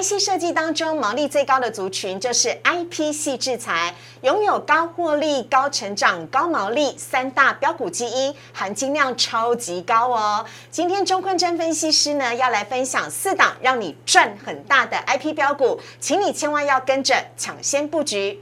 IC 设计当中毛利最高的族群就是 IP 系制裁，拥有高获利、高成长、高毛利三大标股基因，含金量超级高哦。今天中坤真分析师呢要来分享四档让你赚很大的 IP 标股，请你千万要跟着抢先布局。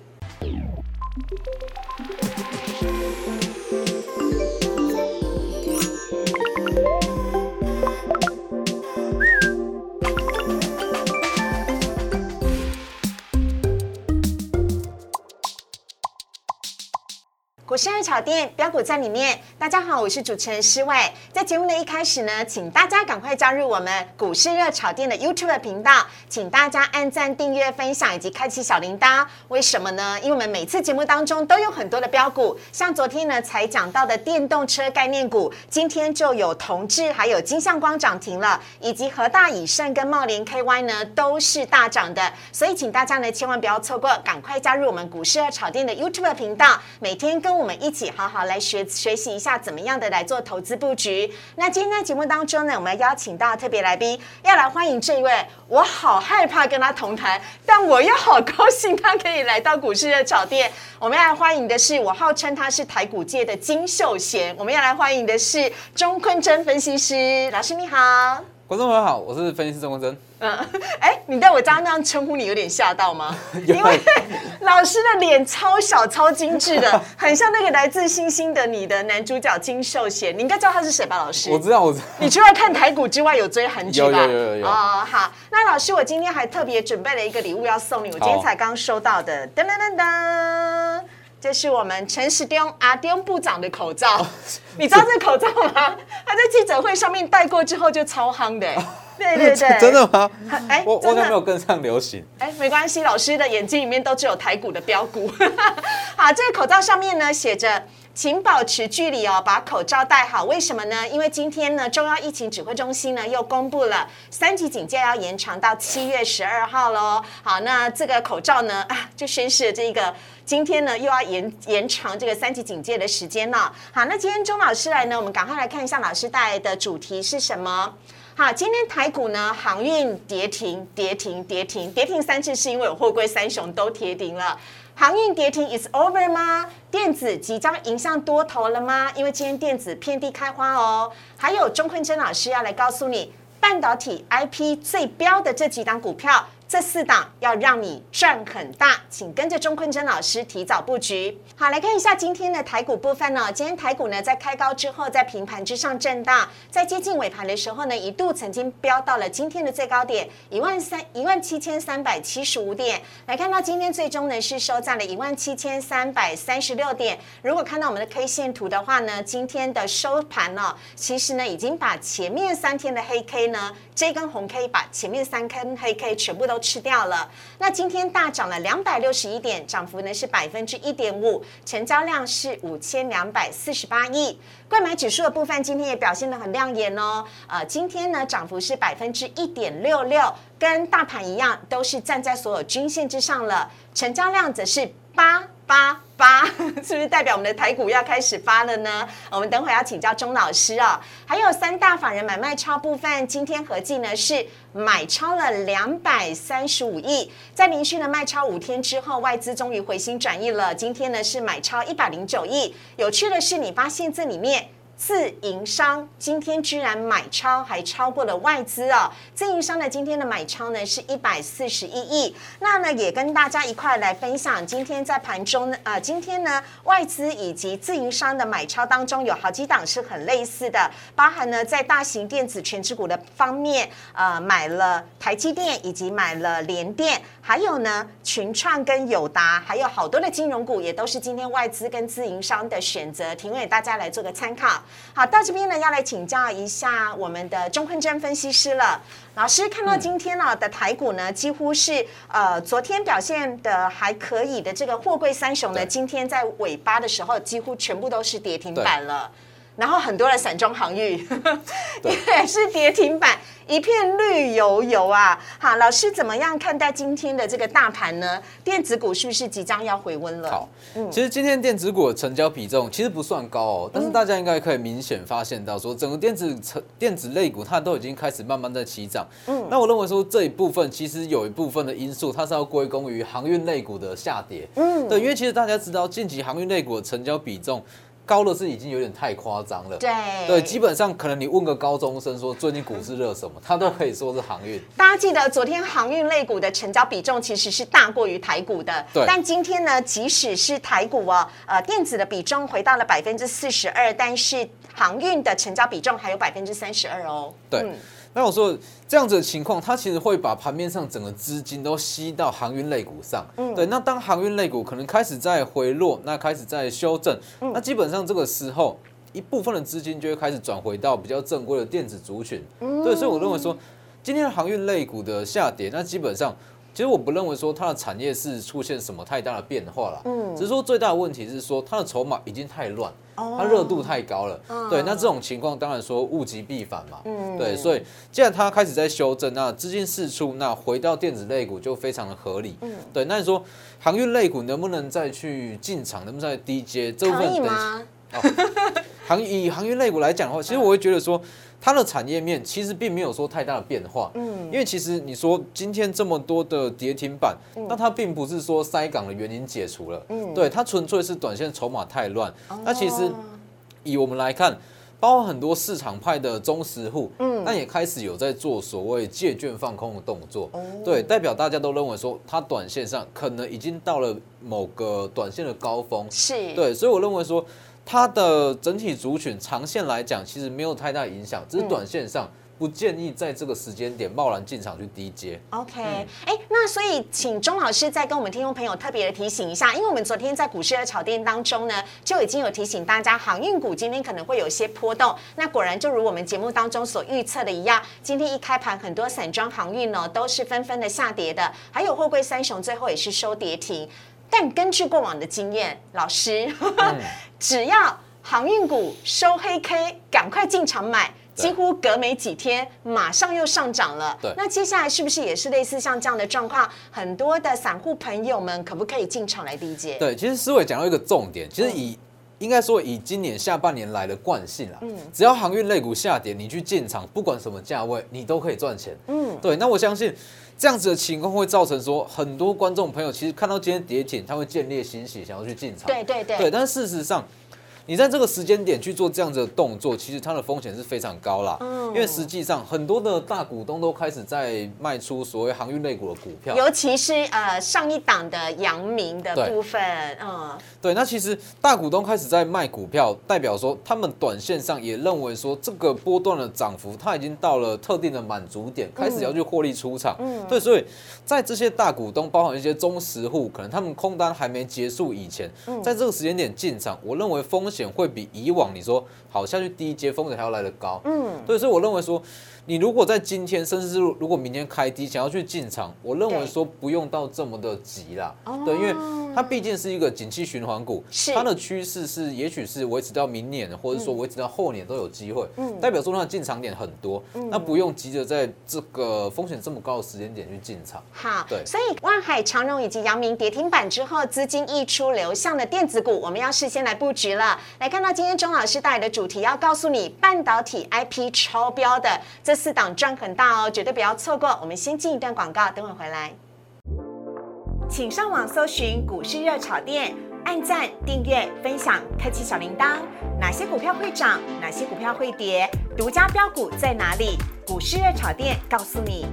股市二炒店标股在里面。大家好，我是主持人施伟。在节目的一开始呢，请大家赶快加入我们股市热炒店的 YouTube 频道，请大家按赞、订阅、分享以及开启小铃铛。为什么呢？因为我们每次节目当中都有很多的标股，像昨天呢才讲到的电动车概念股，今天就有同志还有金相光涨停了，以及和大以盛跟茂联 KY 呢都是大涨的。所以请大家呢千万不要错过，赶快加入我们股市热炒店的 YouTube 频道，每天跟我我们一起好好来学学习一下怎么样的来做投资布局。那今天在节目当中呢，我们邀请到特别来宾，要来欢迎这一位，我好害怕跟他同台，但我又好高兴他可以来到股市的炒店。我们要来欢迎的是，我号称他是台股界的金秀贤。我们要来欢迎的是钟坤真分析师老师，你好。观众朋友好，我是分析师钟国珍。嗯，哎，你在我这样那样称呼你，有点吓到吗？因为老师的脸超小、超精致的，很像那个来自星星的你的男主角金秀贤。你应该知道他是谁吧，老师？我知道，我知道。你除了看台股之外，有追韩剧吧？有有有有有哦，好，那老师，我今天还特别准备了一个礼物要送你，我今天才刚收到的，噔噔噔噔，这是我们陈时中阿丁部长的口罩，你知道这口罩吗？他在记者会上面戴过之后就超夯的，对对对，真的吗？哎我我没有跟上流行。哎，没关系，老师的眼睛里面都只有台股的标股。好，这个口罩上面呢写着。请保持距离哦，把口罩戴好。为什么呢？因为今天呢，中央疫情指挥中心呢又公布了三级警戒要延长到七月十二号喽。好，那这个口罩呢啊，就宣示了这个今天呢又要延延长这个三级警戒的时间了。好，那今天钟老师来呢，我们赶快来看一下老师带来的主题是什么。好，今天台股呢航运跌停，跌停，跌停，跌停三次，是因为有货柜三雄都跌停了。航运跌停 is over 吗？电子即将迎向多头了吗？因为今天电子遍地开花哦。还有钟坤真老师要来告诉你，半导体 IP 最标的这几档股票。这四档要让你赚很大，请跟着钟坤真老师提早布局。好，来看一下今天的台股部分呢、今天台股呢在开高之后，在平盘之上震荡，在接近尾盘的时候呢，一度曾经飙到了今天的最高点一万三一万七千三百七十五点。来看到今天最终呢是收在了一万七千三百三十六点。如果看到我们的 K 线图的话呢，今天的收盘呢、其实呢已经把前面三天的黑 K 呢，这根红 K 把前面三根黑 K 全部都都吃掉了。那今天大涨了两百六十一点，涨幅呢是百分之一点五，成交量是五千两百四十八亿。购买指数的部分今天也表现得很亮眼哦。呃，今天呢涨幅是百分之一点六六，跟大盘一样，都是站在所有均线之上了。成交量则是八八八，是不是代表我们的台股要开始发了呢？我们等会要请教钟老师哦。还有三大法人买卖超部分，今天合计呢是买超了两百三十五亿，在连续的卖超五天之后，外资终于回心转意了。今天呢是买超一百零九亿。有趣的是，你发现这里面。自营商今天居然买超，还超过了外资哦。自营商的今天的买超呢是一百四十一亿。那呢也跟大家一块来分享，今天在盘中呢，呃，今天呢外资以及自营商的买超当中有好几档是很类似的，包含呢在大型电子全指股的方面，呃，买了台积电以及买了联电，还有呢群创跟友达，还有好多的金融股也都是今天外资跟自营商的选择，提供给大家来做个参考。好，到这边呢，要来请教一下我们的钟坤真分析师了。老师看到今天呢、的台股呢，几乎是呃昨天表现的还可以的这个货柜三雄呢，今天在尾巴的时候几乎全部都是跌停板了。然后很多的散装航运 也是跌停板，一片绿油油啊！好，老师怎么样看待今天的这个大盘呢？电子股是不是即将要回温了？好，其实今天电子股的成交比重其实不算高哦，但是大家应该可以明显发现到，说整个电子成电子类股它都已经开始慢慢在起涨。嗯，那我认为说这一部分其实有一部分的因素，它是要归功于航运类股的下跌。嗯，对，因为其实大家知道近期航运类股的成交比重。高的是已经有点太夸张了，对对，基本上可能你问个高中生说最近股市热什么，他都可以说是航运。大家记得昨天航运类股的成交比重其实是大过于台股的，对。但今天呢，即使是台股哦，呃，电子的比重回到了百分之四十二，但是航运的成交比重还有百分之三十二哦，对。那我说这样子的情况，它其实会把盘面上整个资金都吸到航运类股上。嗯，对。那当航运类股可能开始在回落，那开始在修正，那基本上这个时候一部分的资金就会开始转回到比较正规的电子族群。嗯，对。所以我认为说，今天的航运类股的下跌，那基本上。其实我不认为说它的产业是出现什么太大的变化了，嗯，只是说最大的问题是说它的筹码已经太乱，它热度太高了，对，那这种情况当然说物极必反嘛，嗯，对，所以既然它开始在修正，那资金释出，那回到电子类股就非常的合理，嗯，对，那你说航运类股能不能再去进场，能不能再低阶这部分等航以航运类股来讲的话，其实我会觉得说。它的产业面其实并没有说太大的变化，嗯，因为其实你说今天这么多的跌停板，那它并不是说塞港的原因解除了，嗯，对，它纯粹是短线筹码太乱。那其实以我们来看，包括很多市场派的忠实户，嗯，那也开始有在做所谓借券放空的动作，对，代表大家都认为说它短线上可能已经到了某个短线的高峰，是对，所以我认为说。它的整体族群长线来讲，其实没有太大影响，只是短线上不建议在这个时间点贸然进场去低接。OK，哎，那所以请钟老师再跟我们听众朋友特别的提醒一下，因为我们昨天在股市的炒店当中呢，就已经有提醒大家，航运股今天可能会有些波动。那果然就如我们节目当中所预测的一样，今天一开盘，很多散装航运呢都是纷纷的下跌的，还有货柜三雄最后也是收跌停。但根据过往的经验，老师，只要航运股收黑 K，赶快进场买，几乎隔没几天，马上又上涨了。对，那接下来是不是也是类似像这样的状况？很多的散户朋友们可不可以进场来理解？对，其实思伟讲到一个重点，其实以应该说以今年下半年来的惯性啊，嗯，只要航运类股下跌，你去进场，不管什么价位，你都可以赚钱。嗯，对，那我相信。这样子的情况会造成说，很多观众朋友其实看到今天跌停，他会建立欣喜，想要去进场。对对对。对，但是事实上。你在这个时间点去做这样子的动作，其实它的风险是非常高啦。嗯，因为实际上很多的大股东都开始在卖出所谓航运类股的股票，尤其是呃上一档的阳明的部分，嗯，对。那其实大股东开始在卖股票，代表说他们短线上也认为说这个波段的涨幅，它已经到了特定的满足点，开始要去获利出场。嗯，对。所以在这些大股东，包含一些中实户，可能他们空单还没结束以前，在这个时间点进场，我认为风险。险会比以往你说好下去第一阶风险还要来得高，嗯，对，所以我认为说。你如果在今天，甚至是如果明天开低，想要去进场，我认为说不用到这么的急啦，对，因为它毕竟是一个景气循环股，它的趋势是也许是维持到明年，或者说维持到后年都有机会，嗯，代表说它的进场点很多，那不用急着在这个风险这么高的时间点去进场。好，对，所以万海长荣以及阳明跌停板之后，资金溢出流向的电子股，我们要事先来布局了。来看到今天钟老师带来的主题，要告诉你半导体 IP 超标的这。四档赚很大哦，绝对不要错过。我们先进一段广告，等会回来。请上网搜寻股市热炒店，按赞、订阅、分享，开启小铃铛。哪些股票会涨？哪些股票会跌？独家标股在哪里？股市热炒店告诉你。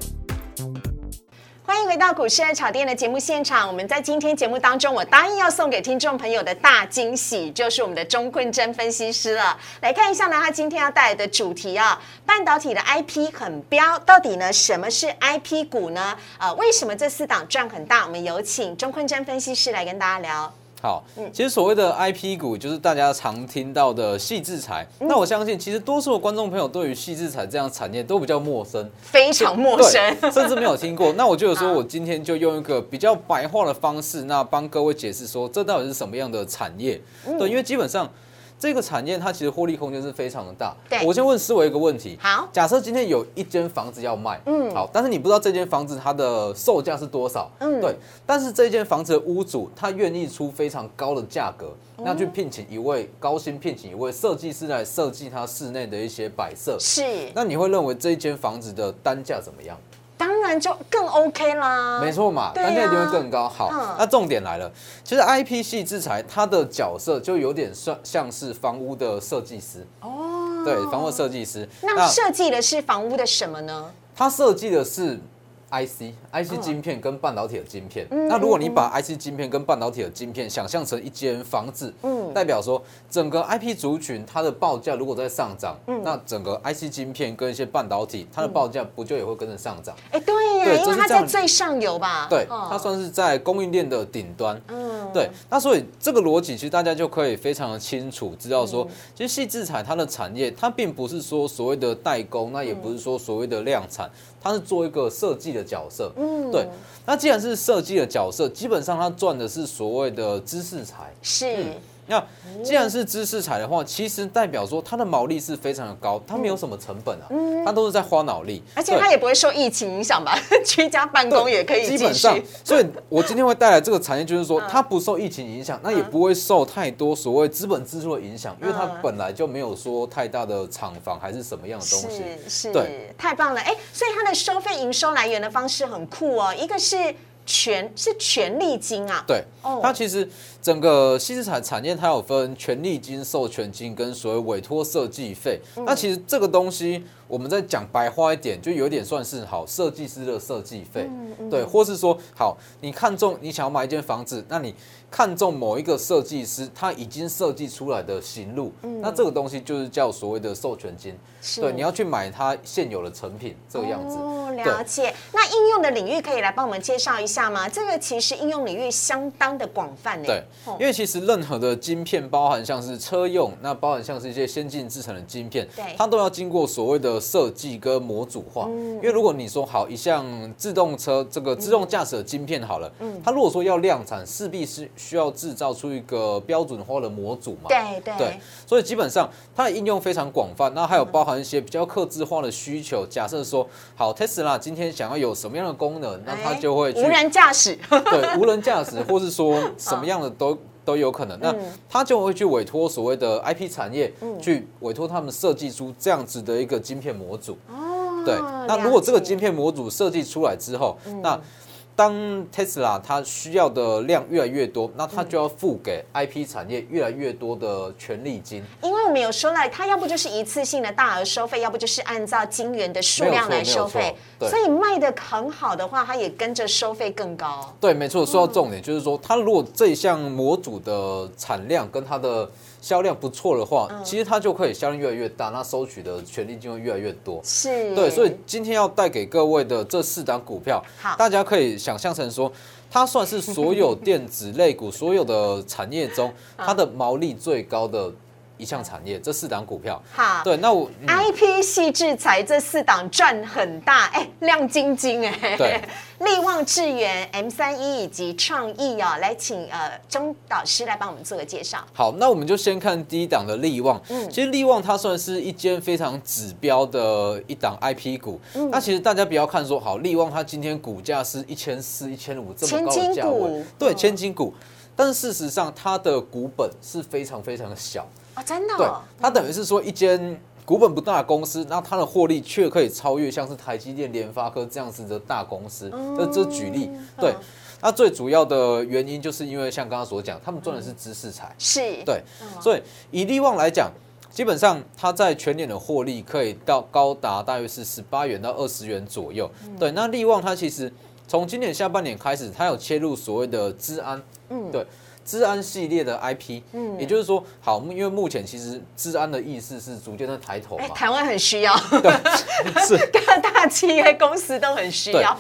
欢迎回到股市炒店的节目现场。我们在今天节目当中，我答应要送给听众朋友的大惊喜，就是我们的钟坤真分析师了。来看一下呢，他今天要带来的主题啊，半导体的 IP 很标，到底呢什么是 IP 股呢？呃，为什么这四档赚很大？我们有请钟坤真分析师来跟大家聊。好，其实所谓的 IP 股就是大家常听到的细制材。那我相信，其实多数的观众朋友对于细制材这样产业都比较陌生，非常陌生，甚至没有听过。那我就说，我今天就用一个比较白话的方式，那帮各位解释说，这到底是什么样的产业？对，因为基本上。这个产业它其实获利空间是非常的大。对。我先问思维一个问题。好，假设今天有一间房子要卖，嗯。好，但是你不知道这间房子它的售价是多少，嗯。对，但是这间房子的屋主他愿意出非常高的价格，哦。那去聘请一位高薪聘请一位设计师来设计他室内的一些摆设，是，那你会认为这一间房子的单价怎么样？当然就更 OK 啦。没错嘛，单价一定会更高。好嗯，那重点来了，其实 IP 系制裁它的角色就有点像像是房屋的设计师，哦，对，房屋设计师。那设计的是房屋的什么呢？它设计的是 IC、IC 晶片跟半导体的晶片。嗯那如果你把 IC 晶片跟半导体的晶片想象成一间房子，嗯代表说整个 IP 族群它的报价如果在上涨，嗯那整个 IC 晶片跟一些半导体它的报价不就也会跟着上涨？哎，对呀，因为它在最上游吧？对，哦它算是在供应链的顶端。嗯对，那所以这个逻辑其实大家就可以非常的清楚知道嗯说，其实细制裁它的产业，它并不是说所谓的代工，那也不是说所谓的量产，它是做一个设计的角色。嗯对，那既然是设计的角色，基本上他赚的是所谓的知识财。是那既然是知识财的话，其实代表说它的毛利是非常的高，它没有什么成本啊，它都是在花脑力，而且它也不会受疫情影响吧？居家办公也可以基本上。所以我今天会带来这个产业，就是说嗯它不受疫情影响，那也不会受太多所谓资本支出的影响，因为它嗯本来就没有说太大的厂房还是什么样的东西。是是，对，太棒了！哎，所以它的收费营收来源的方式很酷哦，一个是权是权利金啊，对哦，它其实整个西资产产业它有分权利金、授权金跟所谓委托设计费。嗯。那其实这个东西，我们再讲白话一点，就有点算是好设计师的设计费，嗯对，或是说好，你看中你想要买一间房子，那你看中某一个设计师他已经设计出来的行路，那这个东西就是叫所谓的授权金。对，你要去买它现有的成品这个样子。哦，对了解。那应用的领域可以来帮我们介绍一下吗？这个其实应用领域相当的广泛呢。对哦，因为其实任何的晶片，包含像是车用，那包含像是一些先进制成的晶片对，它都要经过所谓的设计跟模组化。嗯因为如果你说好一项自动车这个自动驾驶的晶片好了，嗯它如果说要量产，势必是需要制造出一个标准化的模组嘛。对对对，所以基本上它的应用非常广泛，那还有包含一些比较克制化的需求。假设说，好，Tesla 今天想要有什么样的功能，那它哎就会去无人驾驶。对无人驾驶，或是说 什么样的都都有可能。那他就会去委托所谓的 IP 产业，去委托他们设计出这样子的一个晶片模组。哦，对，那如果这个晶片模组设计出来之后，那当 Tesla 它需要的量越来越多，那它就要付给 IP 产业越来越多的权利金。因为我们有说了，它要不就是一次性的大额收费，要不就是按照晶圆的数量来收费所以卖的很好的话，它也跟着收费更高。对，没错，说到重点就是说，它如果这一项模组的产量跟它的销量不错的话，其实它就可以销量越来越大，那收取的权利金会越来越多。是，对，所以今天要带给各位的这四档股票，大家可以想象成说，它算是所有电子类股、所有的产业中，它的毛利最高的一项产业。这四档股票，好。对，那我、嗯 IP 系制裁这四档赚很大，哎，亮晶晶哎，对，力旺智源、M 三一以及创意啊，来请呃钟导师来帮我们做个介绍。好，那我们就先看第一档的利旺。嗯其实利旺它算是一间非常指标的一档 IP 股。嗯那其实大家不要看说，好，利旺它今天股价是一千四、一千五这么高价对，嗯千金股。但是事实上，它的股本是非常非常的小。哦，真的、对哦，，它等于是说一间股本不大的公司，那它的获利却可以超越像是台积电、联发科这样子的大公司。这这举例，对嗯。那最主要的原因就是因为像刚刚所讲，他们赚的是知识财。是，对，所以以利旺来讲，基本上它在全年的获利可以到高达大约是十八元到二十元左右。对，那利旺它其实从今年下半年开始，它有切入所谓的治安，嗯对。治安系列的 IP，嗯也就是说，好，因为目前其实治安的意识是逐渐在抬头哎，嘛，台湾很需要，对 是。各大企业公司都很需要。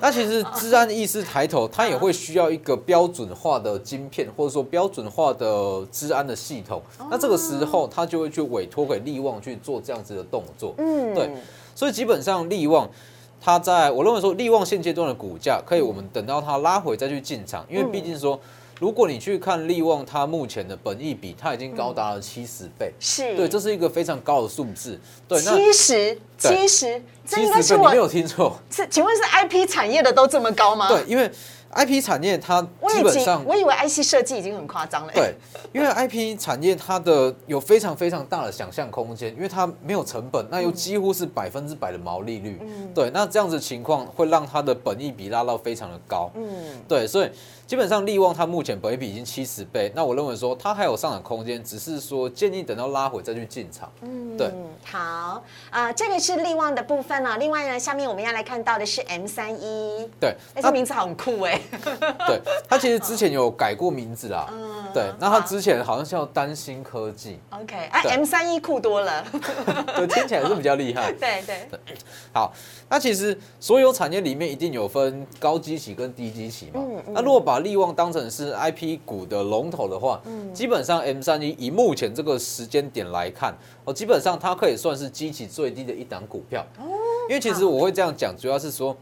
那其实治安意识抬头，它也会需要一个标准化的晶片，或者说标准化的治安的系统。那这个时候，它就会去委托给利旺去做这样子的动作。嗯，对，所以基本上利旺，它在我认为说利旺现阶段的股价，可以我们等到它拉回再去进场，因为毕竟说如果你去看利旺，它目前的本益比，它已经高达了七十倍，是，对，这是一个非常高的数字。对，那七十，七十，这应该是我没有听错。是，请问是 IP 产业的都这么高吗？对，因为。I P 产业它基本上，我以为 I C 设计已经很夸张了。对，因为 I P 产业它的有非常非常大的想象空间，因为它没有成本，那又几乎是百分之百的毛利率。嗯，对，那这样子情况会让它的本益比拉到非常的高。嗯，对，所以。基本上利旺它目前本益比已经七十倍，那我认为说它还有上涨空间，只是说建议等到拉回再去进场。嗯，对，好，啊，这个是利旺的部分呢。另外呢，下面我们要来看到的是 M 三一，对，那名字很酷哎。对，它其实之前有改过名字啦。嗯，对，那他之前好像叫丹心科技。OK，哎，M 三一酷多了。对，听起来是比较厉害。对 对。好，那其实所有产业里面一定有分高基期跟低基期嘛。那如果把利旺当成是 I P 股的龙头的话，嗯，基本上 M 三一以目前这个时间点来看，哦，基本上它可以算是基期最低的一档股票。哦，因为其实我会这样讲，主要是说，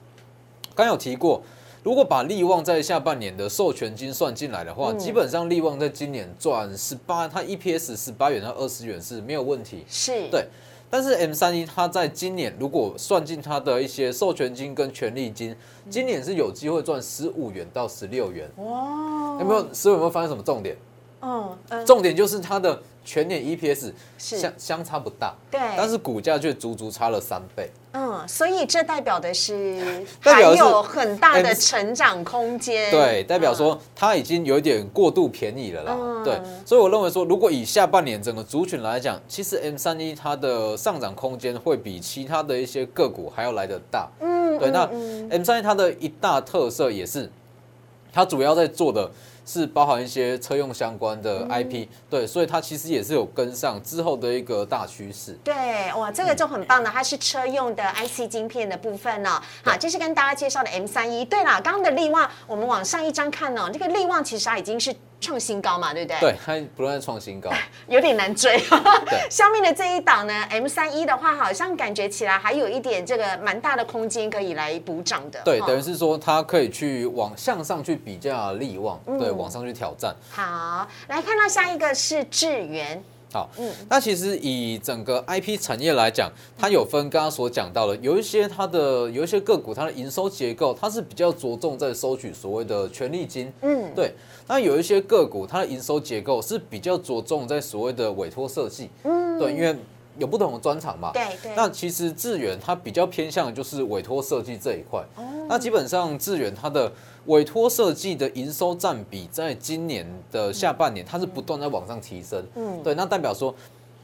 刚有提过，如果把利旺在下半年的授权金算进来的话，基本上利旺在今年赚十八，它 E P S 十八元到二十元是没有问题。是，对。但是 M 三一它在今年如果算进它的一些授权金跟权利金，今年是有机会赚十五元到十六元。哇！有没有？十五有没有发现什么重点？嗯，重点就是它的全年 EPS 相相差不大，对，但是股价却足足差了三倍。嗯，所以这代表的是 还有很大的成长空间。对，代表说它已经有一点过度便宜了啦。对，所以我认为说，如果以下半年整个族群来讲，其实 M 三一它的上涨空间会比其他的一些个股还要来得大。嗯，对，那 M 三一它的一大特色也是，它主要在做的。是包含一些车用相关的 IP，对，所以它其实也是有跟上之后的一个大趋势。对，哇，这个就很棒了，它是车用的 IC 晶片的部分呢。好，这是跟大家介绍的 M 三一。对了，刚刚的利旺，我们往上一张看呢，这个利旺其实它已经是。创新高嘛，对不对？对，它不断创新高，有点难追。下面的这一档呢，M 三一的话，好像感觉起来还有一点这个蛮大的空间可以来补涨的。对，等于是说它可以去往向上去比较力旺，对，往上去挑战。好，来看到下一个是智源。好，嗯，那其实以整个 IP 产业来讲，它有分刚刚所讲到的，有一些它的有一些个股，它的营收结构，它是比较着重在收取所谓的权利金，嗯，对。那有一些个股，它的营收结构是比较着重在所谓的委托设计，嗯，对，因为有不同的专长嘛，对对。那其实智远它比较偏向就是委托设计这一块，哦，那基本上智远它的。委托设计的营收占比，在今年的下半年，它是不断在往上提升。嗯，对，那代表说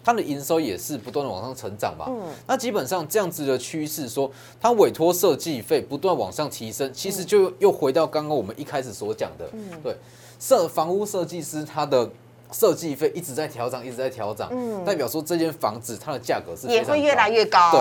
它的营收也是不断的往上成长嘛。嗯，那基本上这样子的趋势，说它委托设计费不断往上提升，其实就又回到刚刚我们一开始所讲的，对，设房屋设计师他的。设计费一直在调涨，一直在调涨，嗯，代表说这间房子它的价格是也会越来越高。对，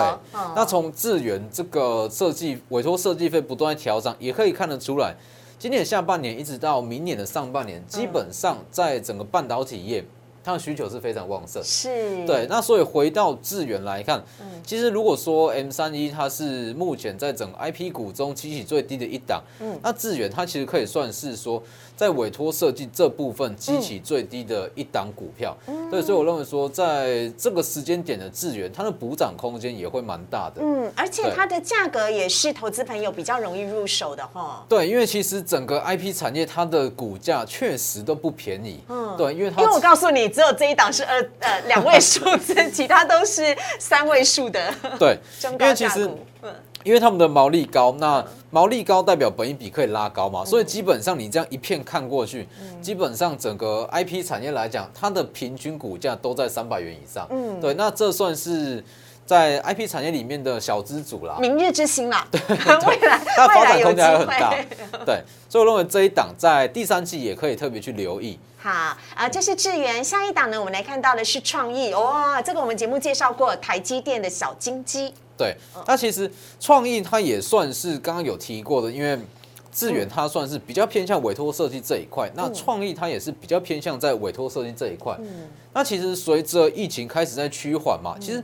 那从智源这个设计委托设计费不断在调涨，也可以看得出来，今年下半年一直到明年的上半年，基本上在整个半导体业。它的需求是非常旺盛，是对。那所以回到智源来看，其实如果说 M 三一它是目前在整个 IP 股中激起最低的一档，嗯，那智源它其实可以算是说在委托设计这部分激起最低的一档股票，对。所以我认为说在这个时间点的智源，它的补涨空间也会蛮大的，嗯，而且它的价格也是投资朋友比较容易入手的哈。对，因为其实整个 IP 产业它的股价确实都不便宜，嗯，对，因为它因为我告诉你。只有这一档是二呃两位数字，其他都是三位数的。对，因为其实，因为他们的毛利高，那毛利高代表本益比可以拉高嘛，所以基本上你这样一片看过去，基本上整个 IP 产业来讲，它的平均股价都在三百元以上。嗯，对，那这算是在 IP 产业里面的小资主啦，明日之星啦。对，未来 它发展空间还很大。对，所以我认为这一档在第三季也可以特别去留意。好啊，这是智源。下一档呢，我们来看到的是创意。哇，这个我们节目介绍过，台积电的小金鸡。对，那其实创意它也算是刚刚有提过的，因为智源它算是比较偏向委托设计这一块，那创意它也是比较偏向在委托设计这一块。嗯，那其实随着疫情开始在趋缓嘛，其实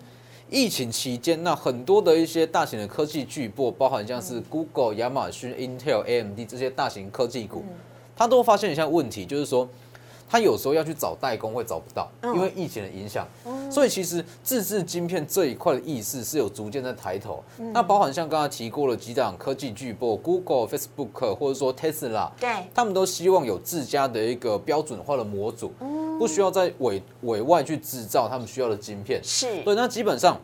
疫情期间，那很多的一些大型的科技巨擘，包含像是 Google、亚马逊、Intel、AMD 这些大型科技股。它都发现一项问题，就是说。他有时候要去找代工会找不到，因为疫情的影响，所以其实自制晶片这一块的意识是有逐渐在抬头。那包含像刚才提过了几档科技巨擘，Google、Facebook 或者说 Tesla，对，他们都希望有自家的一个标准化的模组，不需要在委委外去制造他们需要的晶片。是，对，那基本上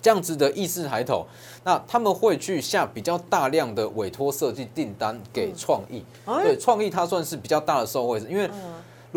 这样子的意识抬头，那他们会去下比较大量的委托设计订单给创意。对，创意它算是比较大的受惠者，因为。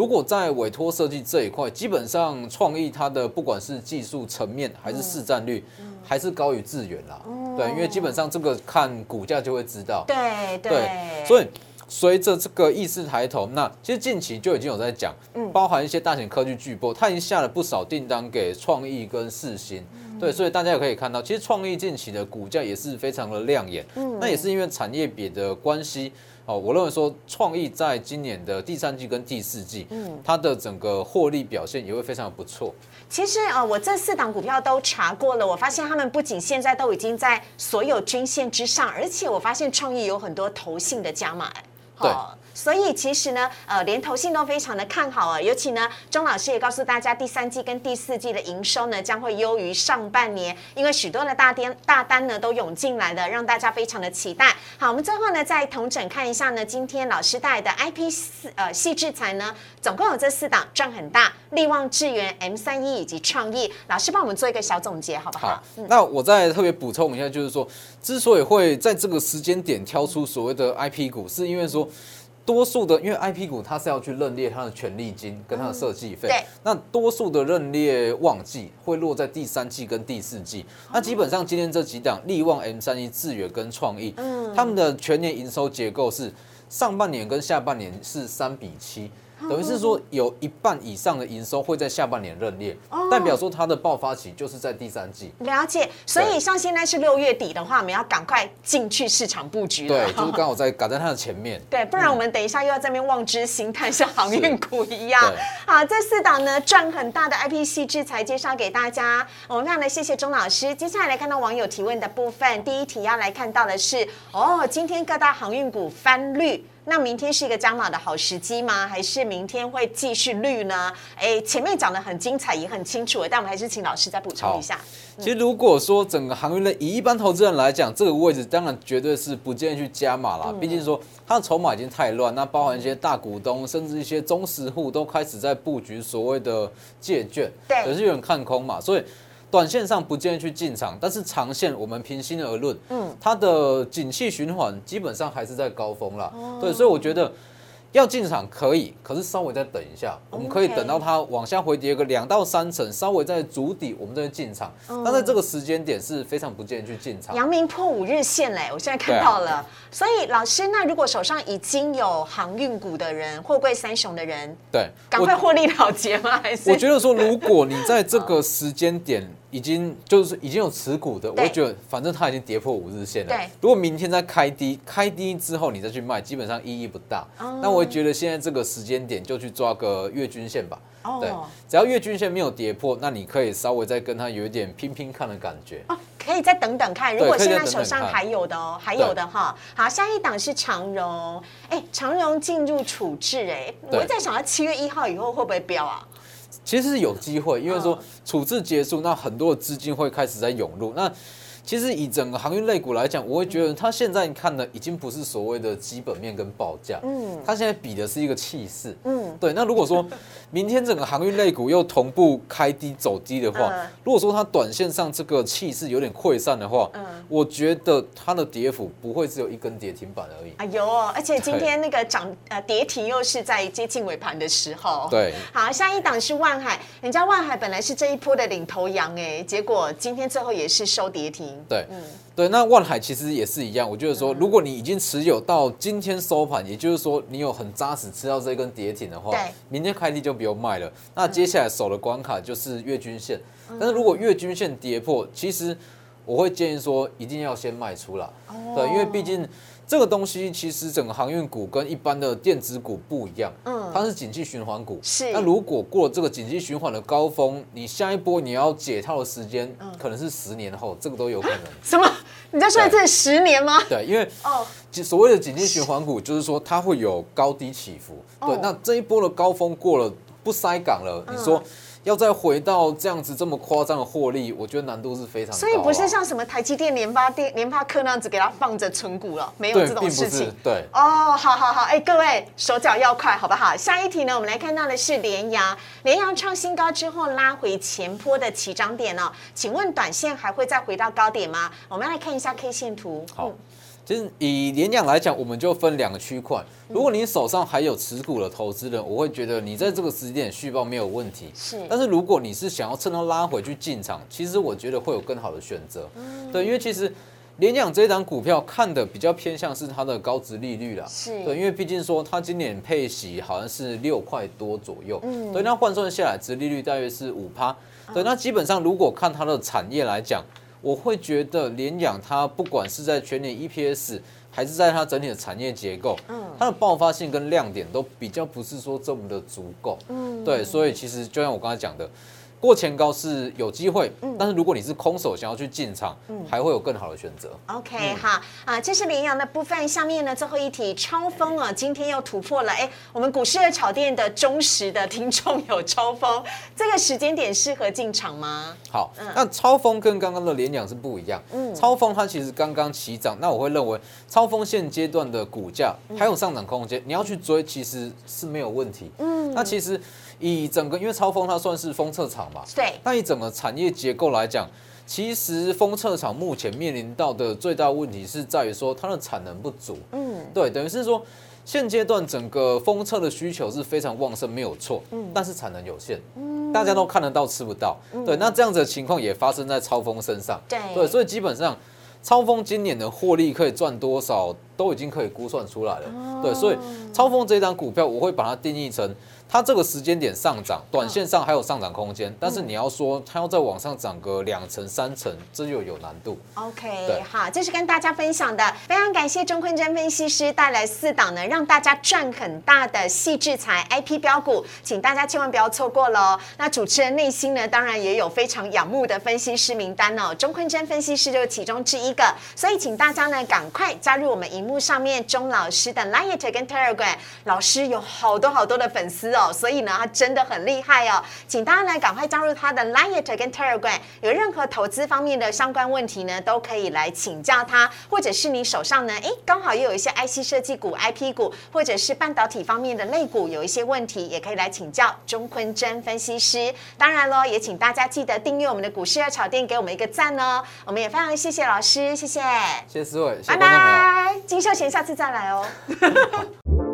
如果在委托设计这一块，基本上创意它的不管是技术层面还是市占率，还是高于智源啦。对，因为基本上这个看股价就会知道。对对。所以随着这个意识抬头，那其实近期就已经有在讲，包含一些大型科技巨波，它已经下了不少订单给创意跟世新。对，所以大家也可以看到，其实创意近期的股价也是非常的亮眼。嗯。那也是因为产业比的关系。哦，我认为说创意在今年的第三季跟第四季，嗯，它的整个获利表现也会非常的不错。其实呃，我这四档股票都查过了，我发现他们不仅现在都已经在所有均线之上，而且我发现创意有很多投信的加码。对。所以其实呢，呃，连投信都非常的看好啊。尤其呢，钟老师也告诉大家，第三季跟第四季的营收呢将会优于上半年，因为许多的大单大单呢都涌进来了，让大家非常的期待。好，我们最后呢再同整看一下呢，今天老师带的 IP 四呃细制材呢，总共有这四档赚很大，力旺智源 M 三一以及创意。老师帮我们做一个小总结，好不好？好。那我再特别补充一下，就是说，之所以会在这个时间点挑出所谓的 IP 股，是因为说。多数的，因为 I P 股它是要去认列它的权利金跟它的设计费，那多数的认列旺季会落在第三季跟第四季。那基本上今天这几档利旺 M 三一、智远跟创意，嗯，他们的全年营收结构是上半年跟下半年是三比七。等于是说，有一半以上的营收会在下半年认列，代表说它的爆发期就是在第三季。了解，所以像现在是六月底的话，我们要赶快进去市场布局对，就是刚好在赶在它的前面。对，不然我们等一下又要在那边望之兴叹，像航运股一样。好，这四档呢赚很大的 IPC 制裁介绍给大家，我们非常的谢谢钟老师。接下来来看到网友提问的部分，第一题要来看到的是，哦，今天各大航运股翻绿。那明天是一个加码的好时机吗？还是明天会继续绿呢？哎，前面讲的很精彩，也很清楚，但我们还是请老师再补充一下。其实如果说整个行业类以一般投资人来讲，这个位置当然绝对是不建议去加码啦。毕竟说它的筹码已经太乱，那包含一些大股东，甚至一些中实户都开始在布局所谓的借券，对，可是有人看空嘛，所以。短线上不建议去进场，但是长线我们平心而论，嗯，它的景气循环基本上还是在高峰了，对，所以我觉得。要进场可以，可是稍微再等一下，我们可以等到它往下回跌个两到三成，稍微在筑底，我们再进场。但在这个时间点是非常不建议去进场。阳明破五日线嘞，我现在看到了。所以老师，那如果手上已经有航运股的人，货柜三雄的人，对，赶快获利了结吗？还是？我觉得说，如果你在这个时间点已经就是已经有持股的，我觉得反正它已经跌破五日线了。对。如果明天再开低，开低之后你再去卖，基本上意义不大。那我。我觉得现在这个时间点就去抓个月均线吧。哦，对，只要月均线没有跌破，那你可以稍微再跟它有一点拼拼看的感觉。哦，可以再等等看。如果现在手上还有的哦，还有的哈。好，下一档是长荣。哎，长荣进入处置，哎，我在想，它七月一号以后会不会飙啊？其实是有机会，因为说处置结束，那很多的资金会开始在涌入。那其实以整个航运类股来讲，我会觉得它现在看的已经不是所谓的基本面跟报价，嗯，它现在比的是一个气势，嗯，对。那如果说明天整个航运类股又同步开低走低的话，如果说它短线上这个气势有点溃散的话，嗯，我觉得它的跌幅不会只有一根跌停板而已。哎呦，而且今天那个涨呃跌停又是在接近尾盘的时候，对。好，下一档是万海，人家万海本来是这一波的领头羊哎，结果今天最后也是收跌停。对，嗯，对，那万海其实也是一样。我觉得说，如果你已经持有到今天收盘，也就是说你有很扎实吃到这根跌停的话，明天开低就不用卖了。那接下来守的关卡就是月均线，但是如果月均线跌破，其实我会建议说一定要先卖出了，对，因为毕竟。这个东西其实整个航运股跟一般的电子股不一样，嗯，它是景气循环股。是。那如果过了这个景气循环的高峰，你下一波你要解套的时间，可能是十年后，这个都有可能。什么？你在说这十年吗？对，因为哦，所谓的景气循环股，就是说它会有高低起伏。对，那这一波的高峰过了，不塞港了，你说？要再回到这样子这么夸张的获利，我觉得难度是非常。所以不是像什么台积电、联发电、联发科那样子给它放着存股了，没有这种事情。对。哦，好好好，哎，各位手脚要快，好不好？下一题呢，我们来看到的是联阳，联阳创新高之后拉回前坡的起涨点哦，请问短线还会再回到高点吗？我们来看一下 K 线图。好。其实以联养来讲，我们就分两个区块。如果你手上还有持股的投资人，我会觉得你在这个时间点续报没有问题。是。但是如果你是想要趁它拉回去进场，其实我觉得会有更好的选择。嗯。对，因为其实联想这一档股票看的比较偏向是它的高值利率啦。是。对，因为毕竟说它今年配息好像是六块多左右。嗯。对，那换算下来，值利率大约是五趴。对，那基本上如果看它的产业来讲。我会觉得联养它不管是在全年 EPS，还是在它整体的产业结构，嗯，它的爆发性跟亮点都比较不是说这么的足够，嗯，对，所以其实就像我刚才讲的。过前高是有机会，嗯，但是如果你是空手想要去进场，嗯，还会有更好的选择。OK，好啊，这是羚羊的部分。下面呢，最后一题，超风啊，今天又突破了。哎，我们股市的炒店的忠实的听众有超风，这个时间点适合进场吗？好，那超风跟刚刚的联阳是不一样。嗯，超风它其实刚刚起涨，那我会认为超风现阶段的股价还有上涨空间，你要去追其实是没有问题。嗯，那其实。以整个，因为超风它算是封测厂嘛，对。那以整个产业结构来讲，其实封测厂目前面临到的最大问题是在于说它的产能不足。嗯，对，等于是说现阶段整个封测的需求是非常旺盛，没有错。嗯，但是产能有限，嗯，大家都看得到吃不到。对，那这样子的情况也发生在超风身上。对，对，所以基本上超风今年的获利可以赚多少，都已经可以估算出来了。对，所以超风这一张股票，我会把它定义成。它这个时间点上涨，短线上还有上涨空间，但是你要说它要再往上涨个两成三成，这就有难度。OK，好，这是跟大家分享的，非常感谢钟坤真分析师带来四档呢，让大家赚很大的细制裁 IP 标股，请大家千万不要错过喽。那主持人内心呢，当然也有非常仰慕的分析师名单哦，钟坤真分析师就是其中之一个，所以请大家呢赶快加入我们荧幕上面钟老师的 Line 跟 Telegram，老师有好多好多的粉丝哦。所以呢，他真的很厉害哦，请大家呢赶快加入他的 Line 跟 Telegram，有任何投资方面的相关问题呢，都可以来请教他，或者是你手上呢，哎，刚好又有一些 IC 设计股、IP 股，或者是半导体方面的类股，有一些问题，也可以来请教钟坤真分析师。当然喽，也请大家记得订阅我们的股市二炒店，给我们一个赞哦。我们也非常谢谢老师，谢谢，谢谢思伟，拜拜。金秀贤下次再来哦。